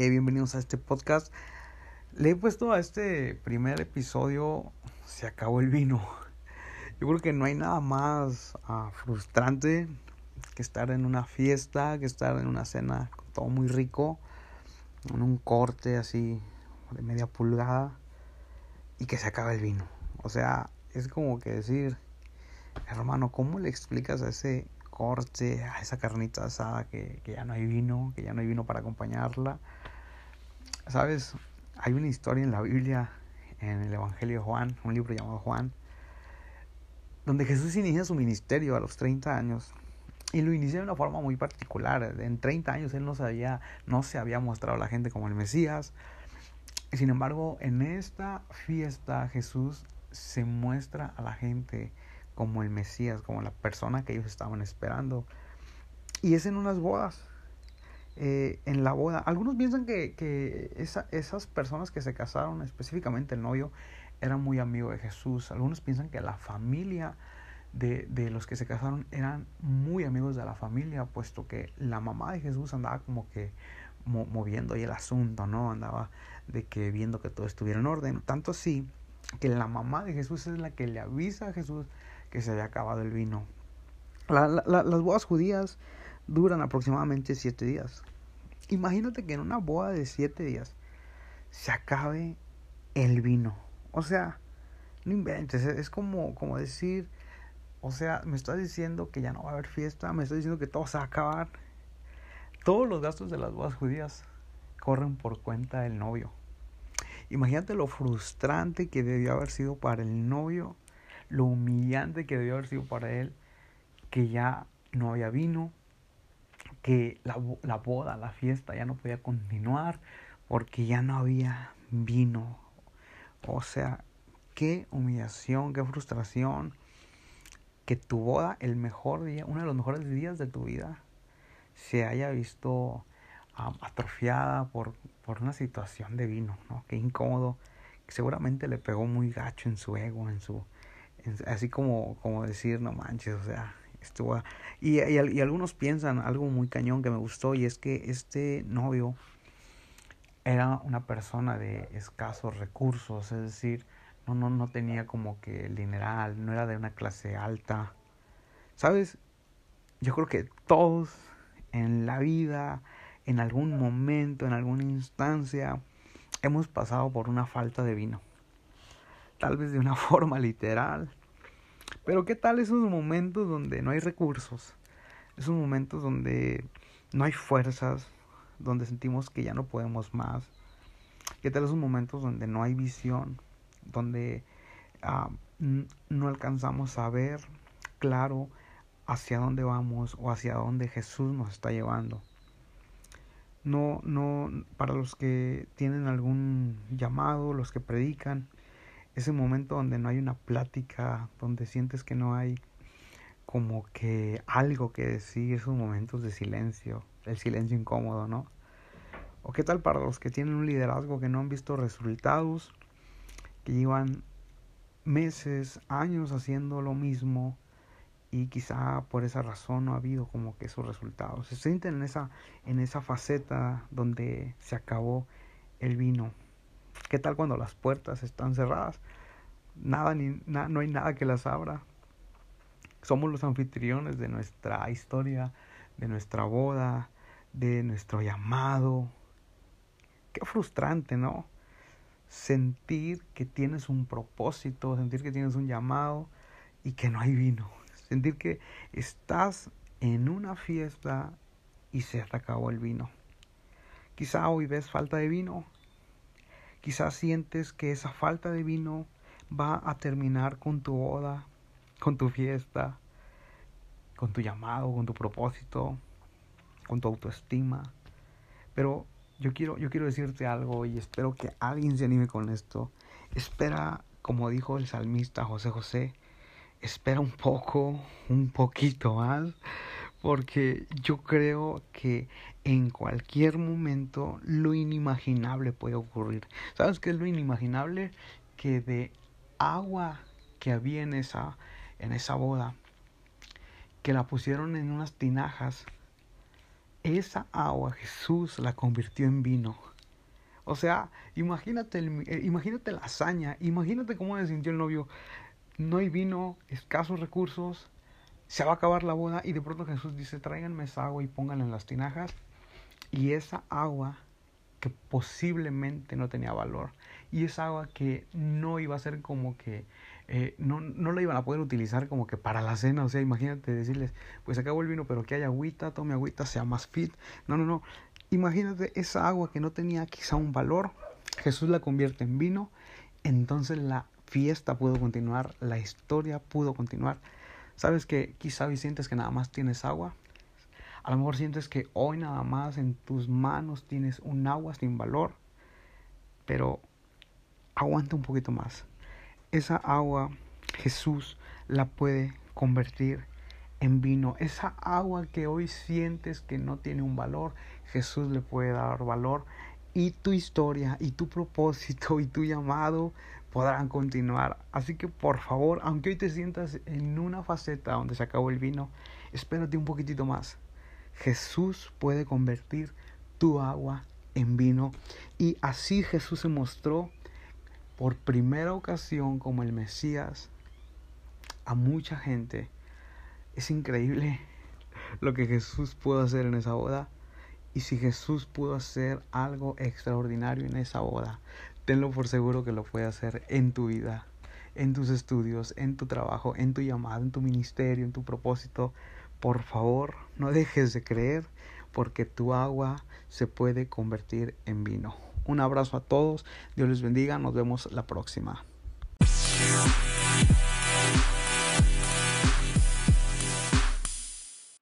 Eh, bienvenidos a este podcast. Le he puesto a este primer episodio Se acabó el vino. Yo creo que no hay nada más uh, frustrante que estar en una fiesta, que estar en una cena todo muy rico, en un corte así de media pulgada y que se acabe el vino. O sea, es como que decir, hermano, ¿cómo le explicas a ese corte, a esa carnita asada que ya no hay vino, que ya no hay vino para acompañarla? Sabes, hay una historia en la Biblia, en el Evangelio de Juan, un libro llamado Juan, donde Jesús inicia su ministerio a los 30 años y lo inicia de una forma muy particular. En 30 años él no, sabía, no se había mostrado a la gente como el Mesías. Sin embargo, en esta fiesta Jesús se muestra a la gente como el Mesías, como la persona que ellos estaban esperando. Y es en unas bodas. Eh, en la boda. Algunos piensan que, que esa, esas personas que se casaron, específicamente el novio, eran muy amigo de Jesús. Algunos piensan que la familia de, de, los que se casaron eran muy amigos de la familia, puesto que la mamá de Jesús andaba como que moviendo ahí el asunto, ¿no? Andaba de que viendo que todo estuviera en orden. Tanto así que la mamá de Jesús es la que le avisa a Jesús que se había acabado el vino. La, la, las bodas judías duran aproximadamente siete días. Imagínate que en una boda de siete días se acabe el vino. O sea, no inventes, es como, como decir, o sea, me estás diciendo que ya no va a haber fiesta, me estás diciendo que todo se va a acabar. Todos los gastos de las bodas judías corren por cuenta del novio. Imagínate lo frustrante que debió haber sido para el novio, lo humillante que debió haber sido para él, que ya no había vino, que la, la boda, la fiesta ya no podía continuar porque ya no había vino. O sea, qué humillación, qué frustración que tu boda, el mejor día, uno de los mejores días de tu vida, se haya visto atrofiada por, por una situación de vino, ¿no? Qué incómodo. Seguramente le pegó muy gacho en su ego, en su... Así como, como decir, no manches, o sea. Y, y, y, algunos piensan algo muy cañón que me gustó y es que este novio era una persona de escasos recursos, es decir, no, no, no tenía como que el dineral, no era de una clase alta. ¿Sabes? Yo creo que todos en la vida, en algún momento, en alguna instancia, hemos pasado por una falta de vino. Tal vez de una forma literal, pero ¿qué tal esos momentos donde no hay recursos? Esos momentos donde no hay fuerzas, donde sentimos que ya no podemos más. ¿Qué tal esos momentos donde no hay visión? Donde uh, no alcanzamos a ver claro hacia dónde vamos o hacia dónde Jesús nos está llevando. No, no, para los que tienen algún llamado, los que predican, ese momento donde no hay una plática, donde sientes que no hay como que algo que decir, esos momentos de silencio, el silencio incómodo, ¿no? ¿O qué tal para los que tienen un liderazgo que no han visto resultados, que llevan meses, años haciendo lo mismo y quizá por esa razón no ha habido como que esos resultados? Se sienten en esa, en esa faceta donde se acabó el vino. ¿Qué tal cuando las puertas están cerradas? Nada ni no hay nada que las abra. Somos los anfitriones de nuestra historia, de nuestra boda, de nuestro llamado. Qué frustrante, ¿no? Sentir que tienes un propósito, sentir que tienes un llamado y que no hay vino. Sentir que estás en una fiesta y se te acabó el vino. Quizá hoy ves falta de vino, Quizás sientes que esa falta de vino va a terminar con tu boda, con tu fiesta, con tu llamado, con tu propósito, con tu autoestima. Pero yo quiero, yo quiero decirte algo y espero que alguien se anime con esto. Espera, como dijo el salmista José José, espera un poco, un poquito más, porque yo creo que en cualquier momento lo inimaginable puede ocurrir. ¿Sabes qué es lo inimaginable? Que de agua que había en esa, en esa boda, que la pusieron en unas tinajas, esa agua Jesús la convirtió en vino. O sea, imagínate, eh, imagínate la hazaña, imagínate cómo se sintió el novio. No hay vino, escasos recursos, se va a acabar la boda y de pronto Jesús dice, tráiganme esa agua y pónganla en las tinajas. Y esa agua que posiblemente no tenía valor y esa agua que no iba a ser como que eh, no, no la iban a poder utilizar como que para la cena, o sea, imagínate decirles, pues acabó el vino, pero que haya agüita, tome agüita, sea más fit. No, no, no. Imagínate esa agua que no tenía quizá un valor, Jesús la convierte en vino, entonces la fiesta pudo continuar, la historia pudo continuar. Sabes que quizá sientes que nada más tienes agua, a lo mejor sientes que hoy nada más en tus manos tienes un agua sin valor, pero aguanta un poquito más. Esa agua Jesús la puede convertir en vino. Esa agua que hoy sientes que no tiene un valor, Jesús le puede dar valor. Y tu historia y tu propósito y tu llamado podrán continuar. Así que por favor, aunque hoy te sientas en una faceta donde se acabó el vino, espérate un poquitito más. Jesús puede convertir tu agua en vino y así Jesús se mostró por primera ocasión como el Mesías a mucha gente. Es increíble lo que Jesús pudo hacer en esa boda. Y si Jesús pudo hacer algo extraordinario en esa boda, tenlo por seguro que lo puede hacer en tu vida, en tus estudios, en tu trabajo, en tu llamado, en tu ministerio, en tu propósito. Por favor, no dejes de creer porque tu agua se puede convertir en vino. Un abrazo a todos, Dios les bendiga, nos vemos la próxima.